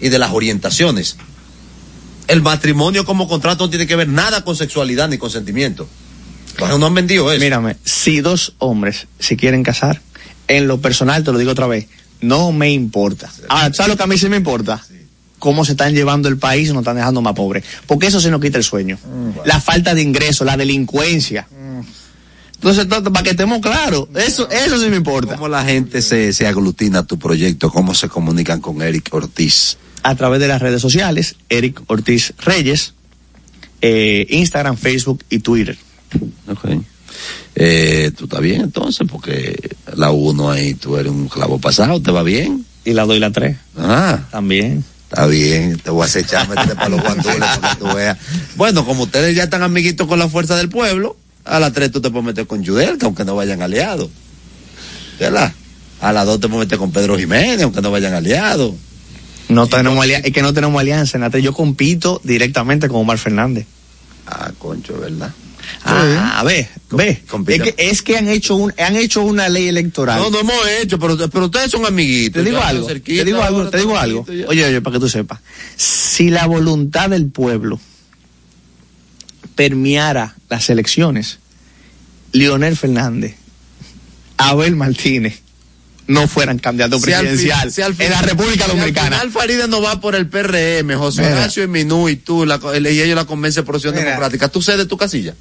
y de las orientaciones. El matrimonio como contrato no tiene que ver nada con sexualidad ni con sentimiento. Bueno, no han vendido eso. Mírame, si dos hombres se quieren casar, en lo personal, te lo digo otra vez, no me importa. Ahora, ¿sabes lo que a mí sí me importa? Cómo se están llevando el país y nos están dejando más pobres. Porque eso se nos quita el sueño. La falta de ingresos, la delincuencia. Entonces, to- para que estemos claros, eso, eso sí me importa. ¿Cómo la gente se, se aglutina a tu proyecto? ¿Cómo se comunican con Eric Ortiz? A través de las redes sociales, Eric Ortiz Reyes, eh, Instagram, Facebook y Twitter. Ok. Eh, ¿Tú estás bien entonces? Porque la uno ahí, tú eres un clavo pasado, ¿te va bien? Y la 2 y la 3. Ah. También. Está bien, te voy a acechar, métete para los guandules para que tú veas. Bueno, como ustedes ya están amiguitos con la fuerza del pueblo, a las tres tú te puedes meter con Yudelka, aunque no vayan aliados. ¿Verdad? A las dos te puedes meter con Pedro Jiménez, aunque no vayan aliados. No tenemos alia- es que no tenemos alianza. 3 yo compito directamente con Omar Fernández. Ah, concho, ¿verdad? Ah, ve, ve. compita- Es que, es que han hecho un, han hecho una ley electoral. No, no hemos hecho, pero, pero ustedes son amiguitos. Te digo algo, cerquita, te digo algo, te digo algo. ya. Oye, oye, para que tú sepas. Si la voluntad del pueblo permeara las elecciones, Leonel Fernández, Abel Martínez, no fueran candidatos Si al fin- presidencial si al fin- en la República si Dominicana. Al final no va por el PRM, José Mira. Horacio y Minú y tú, la, y ellos la convencen por opción Mira. democrática. ¿Tú cedes tu casilla?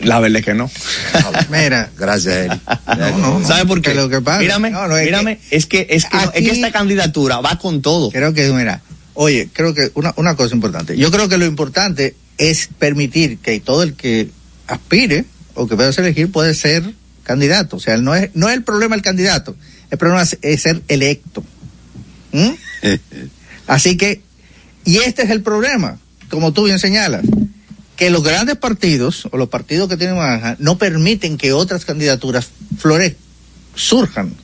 La verdad es que no. Mira, Gracias, Eri. no, no. ¿Sabe por qué? Lo que pasa- mírame, es mírame, es que, es que, no, es que esta candidatura va con todo. creo que, mira, oye, creo que una, una cosa importante. Yo creo que lo importante es permitir que todo el que aspire o que pueda ser elegir puede ser candidato. O sea, no es, no es el problema el candidato, el problema es, es ser electo. ¿Mm? Así que, y este es el problema, como tú bien señalas, que los grandes partidos o los partidos que tienen más no permiten que otras candidaturas florezcan, surjan.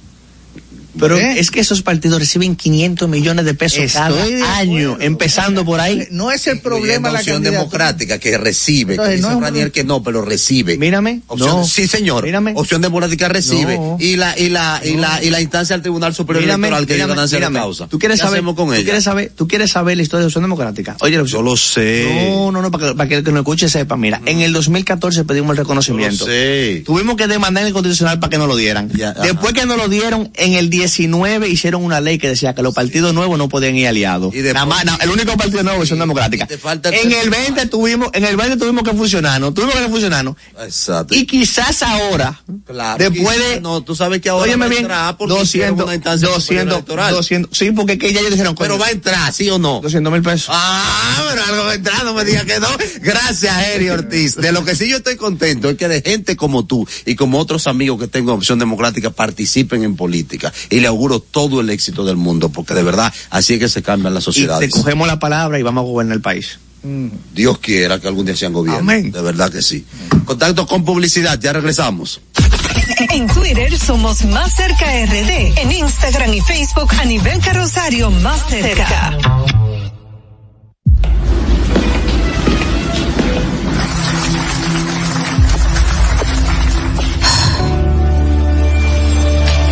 Pero ¿Eh? es que esos partidos reciben 500 millones de pesos Estoy cada de año, empezando por ahí. No es el problema la opción democrática que recibe, Entonces, que no dice un Ranier que no, pero recibe. Mírame, Opción- no. sí, señor. Mírame. Opción democrática recibe No. y la y la y la y la instancia del Tribunal Superior Mírame, Electoral que mírame, mírame. causa. ¿Tú quieres ¿Qué saber, hacemos con tú ella? quieres saber, tú quieres saber la historia de la opción democrática? Oye, la opción- Yo lo sé. No, no, no, para que, para que el que nos escuche sepa, mira, en el 2014 pedimos el reconocimiento. Yo lo sé. Tuvimos que demandar en el constitucional para que nos lo dieran. Ya, ajá. Después que nos lo dieron, en el 19 hicieron una ley que decía que los partidos nuevos no podían ir aliados. Y Nada más, el único partido nuevo es Opción Democrática. y te falta el En el tercer 20 tuvimos, en el 20 tuvimos que funcionarnos, tuvimos que funcionarnos. Exacto. Y quizás ahora, Claro, después quizás de, no, tú sabes que ahora óyeme bien, entrar porque hicieron 200, una instancia superior 200, electoral. 200, sí, porque que ya ellos dijeron, Pero va a entrar, ¿sí o no? 200 mil pesos. Ah, pero algo va a entrar, no me digas que no. Gracias, Eri Ortiz. De lo que sí yo estoy contento es que de gente como tú y como otros amigos que tengo en Opción Democrática participen en política. Y le auguro todo el éxito del mundo, porque de verdad así es que se cambian las y te sociedades. cogemos la palabra y vamos a gobernar el país. Dios quiera que algún día sean gobierno. Amén. De verdad que sí. Contacto con publicidad, ya regresamos. En Twitter somos Más Cerca RD. En Instagram y Facebook a nivel carrosario Más Cerca.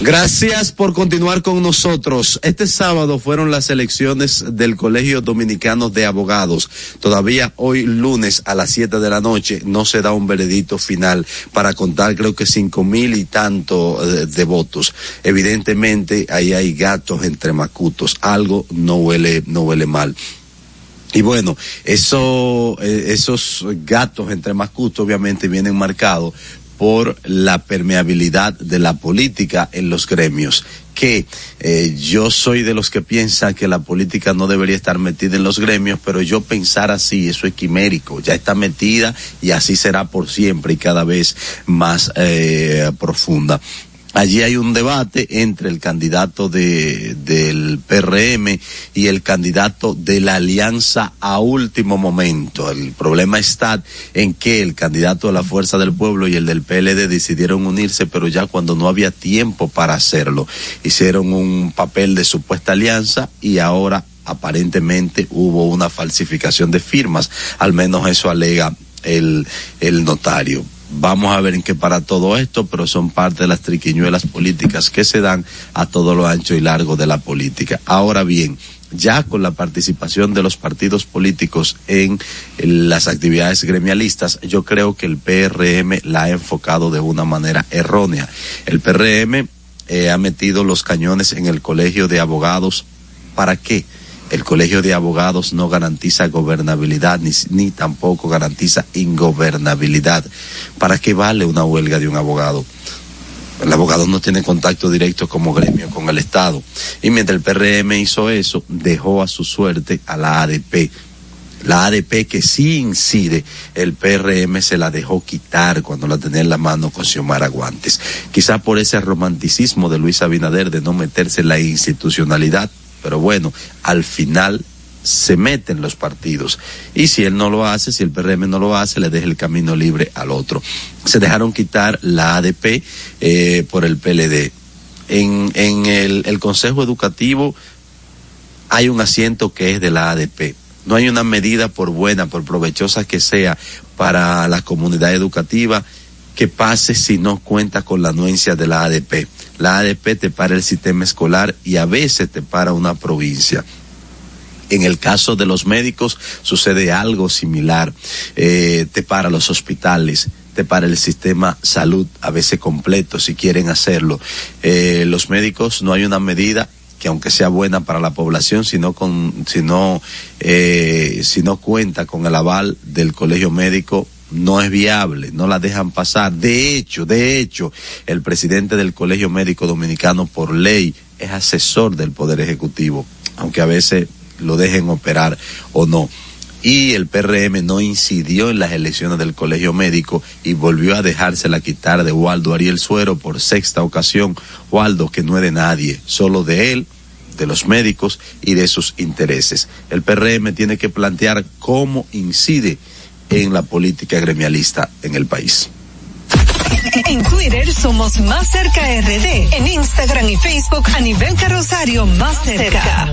Gracias por continuar con nosotros. Este sábado fueron las elecciones del Colegio Dominicano de Abogados. Todavía hoy lunes a las 7 de la noche no se da un veredicto final para contar creo que cinco mil y tanto de, de votos. Evidentemente ahí hay gatos entre macutos. Algo no huele, no huele mal. Y bueno, eso, eh, esos gatos entre macutos obviamente vienen marcados por la permeabilidad de la política en los gremios que eh, yo soy de los que piensan que la política no debería estar metida en los gremios, pero yo pensar así, eso es quimérico, ya está metida y así será por siempre y cada vez más eh, profunda. Allí hay un debate entre el candidato de, del PRM y el candidato de la alianza a último momento. El problema está en que el candidato de la Fuerza del Pueblo y el del PLD decidieron unirse, pero ya cuando no había tiempo para hacerlo. Hicieron un papel de supuesta alianza y ahora aparentemente hubo una falsificación de firmas. Al menos eso alega el, el notario vamos a ver en qué para todo esto, pero son parte de las triquiñuelas políticas que se dan a todo lo ancho y largo de la política. Ahora bien, ya con la participación de los partidos políticos en las actividades gremialistas, yo creo que el PRM la ha enfocado de una manera errónea. El PRM eh, ha metido los cañones en el colegio de abogados. ¿Para qué? El colegio de abogados no garantiza gobernabilidad ni, tampoco garantiza ingobernabilidad. ¿Para qué vale una huelga de un abogado? El abogado no tiene contacto directo como gremio con el Estado. Y mientras el PRM hizo eso, dejó a su suerte a la ADP. La ADP que sí incide, el PRM se la dejó quitar cuando la tenía en la mano con Xiomara Guantes. Quizá por ese romanticismo de Luis Abinader de no meterse en la institucionalidad, pero bueno, al final se meten los partidos. Y si él no lo hace, si el PRM no lo hace, le deja el camino libre al otro. Se dejaron quitar la ADP eh, por el PLD. En, en el, el Consejo Educativo hay un asiento que es de la ADP. No hay una medida por buena, por provechosa que sea para la comunidad educativa que pase si no cuenta con la anuencia de la ADP. La ADP te para el sistema escolar y a veces te para una provincia. En el caso de los médicos sucede algo similar. Eh, te para los hospitales, te para el sistema salud, a veces completo, si quieren hacerlo. Eh, los médicos no hay una medida que aunque sea buena para la población, con, eh, si no cuenta con el aval del colegio médico, no es viable, no la dejan pasar. De hecho, de hecho, el presidente del Colegio Médico Dominicano por ley es asesor del Poder Ejecutivo, aunque a veces lo dejen operar o no. Y el PRM no incidió en las elecciones del colegio médico y volvió a dejársela quitar de Waldo Ariel Suero por sexta ocasión. Waldo, que no es de nadie, solo de él, de los médicos y de sus intereses. El PRM tiene que plantear cómo incide en la política gremialista en el país. En Twitter somos Más Cerca RD. En Instagram y Facebook a nivel carrosario Más Cerca.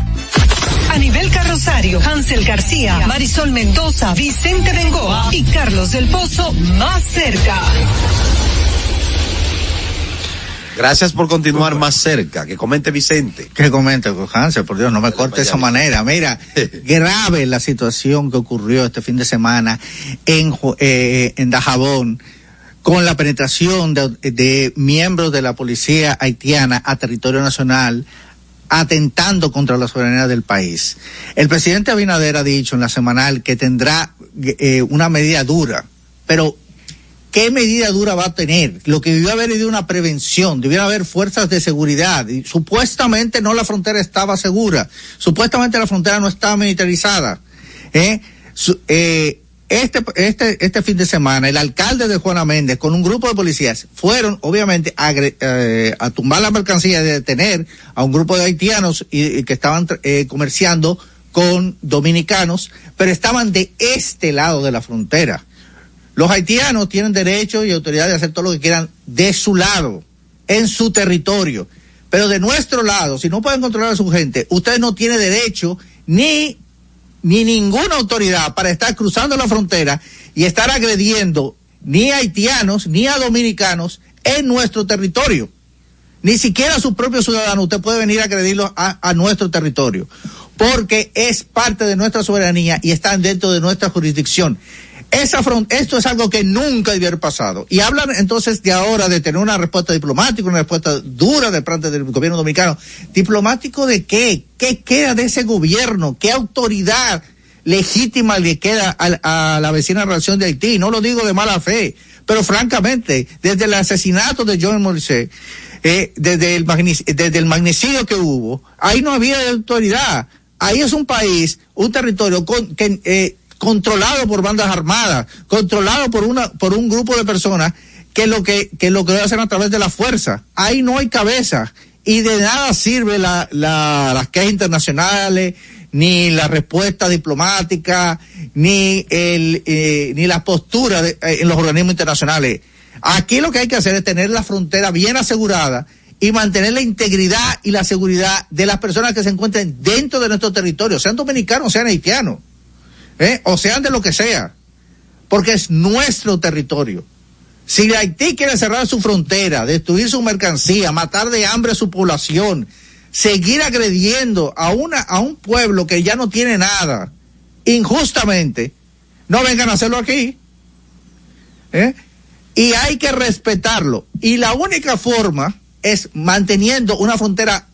A nivel carrosario, Hansel García, Marisol Mendoza, Vicente Bengoa y Carlos del Pozo más cerca. Gracias por continuar más cerca. Que comente Vicente. Que comente, Hansel, por Dios, no me corte de esa manera. Mira, grave la situación que ocurrió este fin de semana en, eh, en Dajabón con la penetración de, de miembros de la policía haitiana a territorio nacional atentando contra la soberanía del país. El presidente Abinader ha dicho en la semanal que tendrá eh, una medida dura, pero ¿qué medida dura va a tener? Lo que debió haber sido una prevención, debiera haber fuerzas de seguridad. Supuestamente no la frontera estaba segura, supuestamente la frontera no estaba militarizada. ¿eh? Eh, este, este, este fin de semana, el alcalde de Juana Méndez con un grupo de policías fueron, obviamente, eh, a tumbar la mercancía y detener a un grupo de haitianos y que estaban eh, comerciando con dominicanos, pero estaban de este lado de la frontera. Los haitianos tienen derecho y autoridad de hacer todo lo que quieran de su lado, en su territorio. Pero de nuestro lado, si no pueden controlar a su gente, usted no tiene derecho ni, ni ninguna autoridad para estar cruzando la frontera y estar agrediendo ni a haitianos ni a dominicanos en nuestro territorio. Ni siquiera a sus propios ciudadanos usted puede venir a agredirlos a, a nuestro territorio, porque es parte de nuestra soberanía y están dentro de nuestra jurisdicción. Esa fron- esto es algo que nunca haber pasado. Y hablan entonces de ahora de tener una respuesta diplomática, una respuesta dura de parte del gobierno dominicano. ¿Diplomático de qué? ¿Qué queda de ese gobierno? ¿Qué autoridad legítima le queda a, a la vecina relación de Haití? No lo digo de mala fe, pero francamente, desde el asesinato de John Morrissey, eh, desde, el desde el magnicidio que hubo, ahí no había autoridad. Ahí es un país, un territorio con, que, eh, controlado por bandas armadas, controlado por una, por un grupo de personas que lo que, que lo que hacen a través de la fuerza. Ahí no hay cabeza. Y de nada sirve la, la, las quejas internacionales, ni la respuesta diplomática, ni el, eh, ni la postura de- eh, en los organismos internacionales. Aquí lo que hay que hacer es tener la frontera bien asegurada y mantener la integridad y la seguridad de las personas que se encuentren dentro de nuestro territorio, sean dominicanos, sean haitianos, ¿eh? o sean de lo que sea, porque es nuestro territorio. Si Haití quiere cerrar su frontera, destruir su mercancía, matar de hambre a su población, seguir agrediendo a una a un pueblo que ya no tiene nada injustamente, no vengan a hacerlo aquí. ¿eh? Y hay que respetarlo. Y la única forma es manteniendo una frontera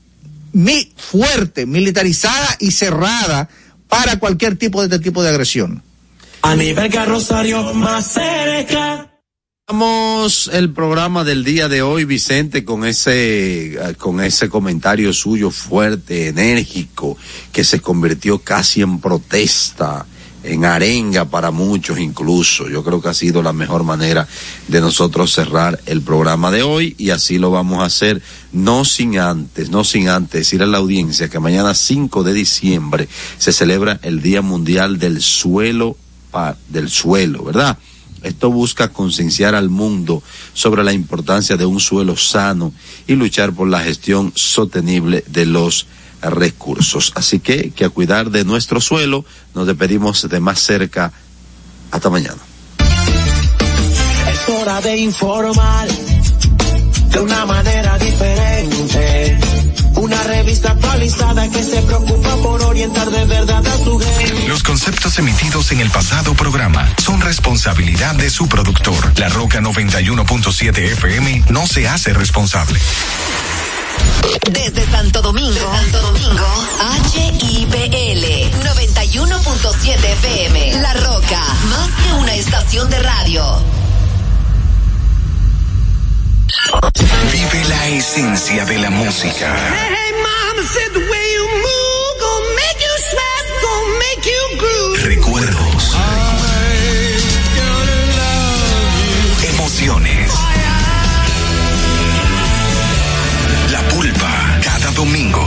fuerte, militarizada y cerrada para cualquier tipo de este tipo de agresión. A nivel carrosario más cerca. Vamos el programa del día de hoy, Vicente, con ese, eh, con ese comentario suyo fuerte, enérgico, que se convirtió casi en protesta, en arenga para muchos incluso. Yo creo que ha sido la mejor manera de nosotros cerrar el programa de hoy y así lo vamos a hacer, no sin antes, no sin antes decir a la audiencia que mañana 5 de diciembre se celebra el Día Mundial del Suelo, del Suelo, ¿verdad? Esto busca concienciar al mundo sobre la importancia de un suelo sano y luchar por la gestión sostenible de los recursos. Así que, que a cuidar de nuestro suelo, nos despedimos de más cerca. Hasta mañana. Es hora de informar de una manera diferente. Una revista actualizada que se preocupa por orientar de verdad a tu gente. Los conceptos emitidos en el pasado programa son responsabilidad de su productor. La Roca 91.7 FM no se hace responsable. Desde Santo Domingo, Santo Domingo, HIPL 91.7 FM. La Roca, más que una estación de radio. Vive la esencia de la música. Hey, mama said the way you move gonna make you sweat, gonna make you groove. Recuerdos. Emociones. Domingo,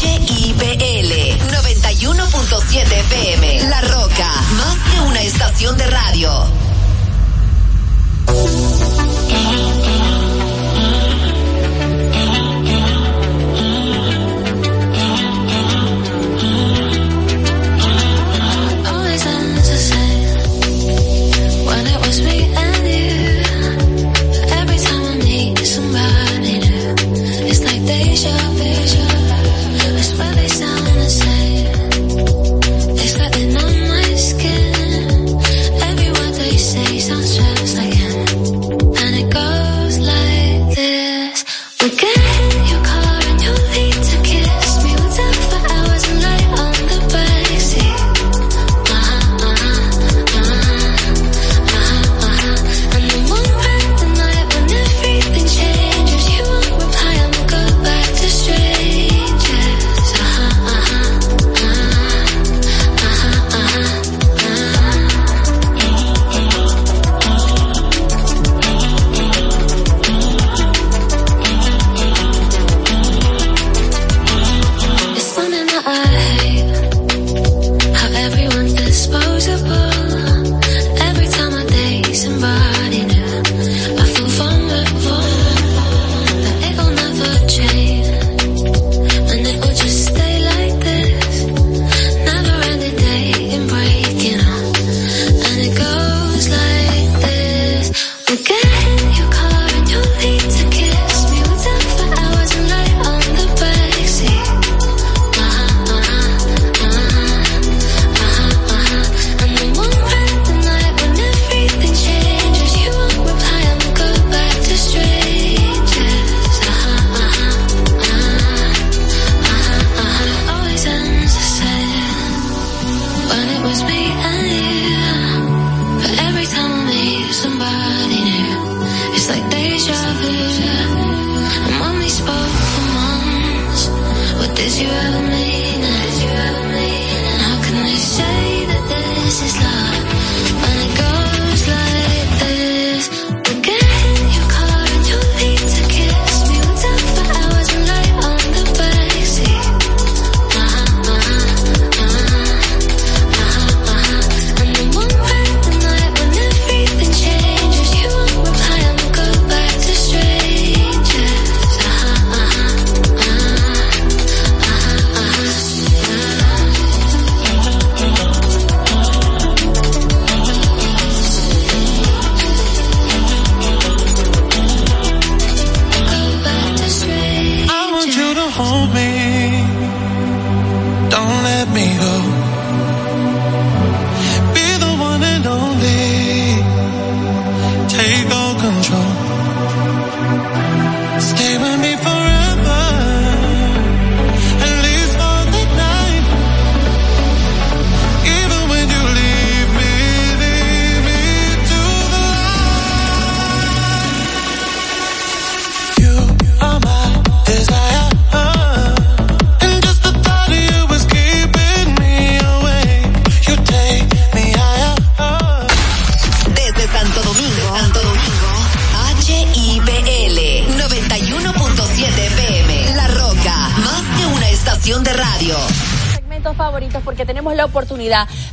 HIPL 91.7 FM. La Roca, más que una estación de radio.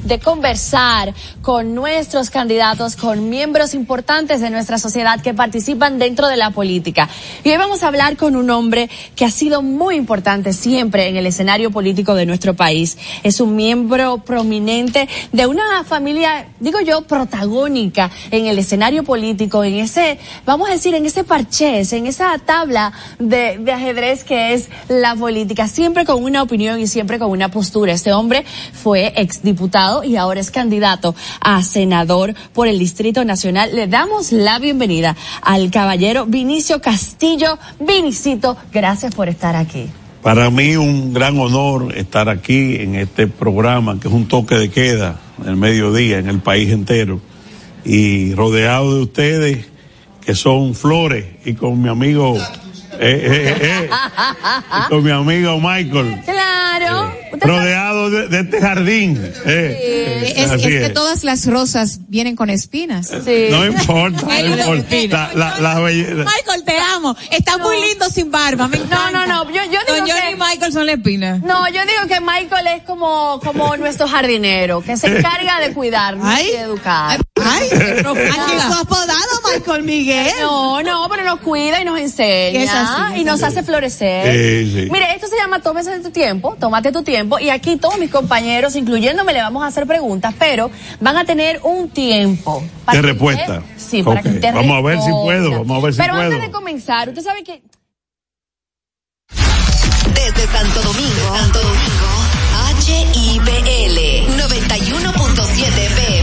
De conversar con nuestros candidatos, con miembros importantes de nuestra sociedad que participan dentro de la política. Y hoy vamos a hablar con un hombre que ha sido muy importante siempre en el escenario político de nuestro país. Es un miembro prominente de una familia, digo yo, protagónica en el escenario político, en ese, vamos a decir, en ese parchés, en esa tabla de, de ajedrez que es la política, siempre con una opinión y siempre con una postura. Este hombre fue exdiputado y ahora es candidato a senador por el Distrito Nacional. Le damos la bienvenida al caballero Vinicio Castillo. Vinicito, gracias por estar aquí. Para mí un gran honor estar aquí en este programa que es un toque de queda en el mediodía en el país entero y rodeado de ustedes que son flores y con mi amigo eh, eh, eh, y con mi amigo Michael Claro. rodeado de, de este jardín. eh. Es, Así es que todas las rosas vienen con espinas. No importa, no importa. La, la- la belle- Michael, te amo. Está muy lindo sin barba. Me. No, no, no. Yo, yo digo Don Johnny que- y Michael son la espina. No, yo digo que Michael es como, como nuestro jardinero, que se encarga de cuidarnos y de educar. Ay, fue apodado Michael Miguel. No, no, pero nos cuida y nos Es enseña así, y nos hace florecer. Sí, sí. Mire, esto se llama tómese tu tiempo, tómate tu tiempo y aquí todos mis compañeros, incluyéndome, le vamos a hacer preguntas, pero van a tener un tiempo. de que respuesta. Sí, para que usted Vamos a ver si responda. puedo, vamos a ver si Pero puedo. antes de comenzar, usted sabe que Desde Santo Domingo, Santo Domingo, HIPL 91.7 FM.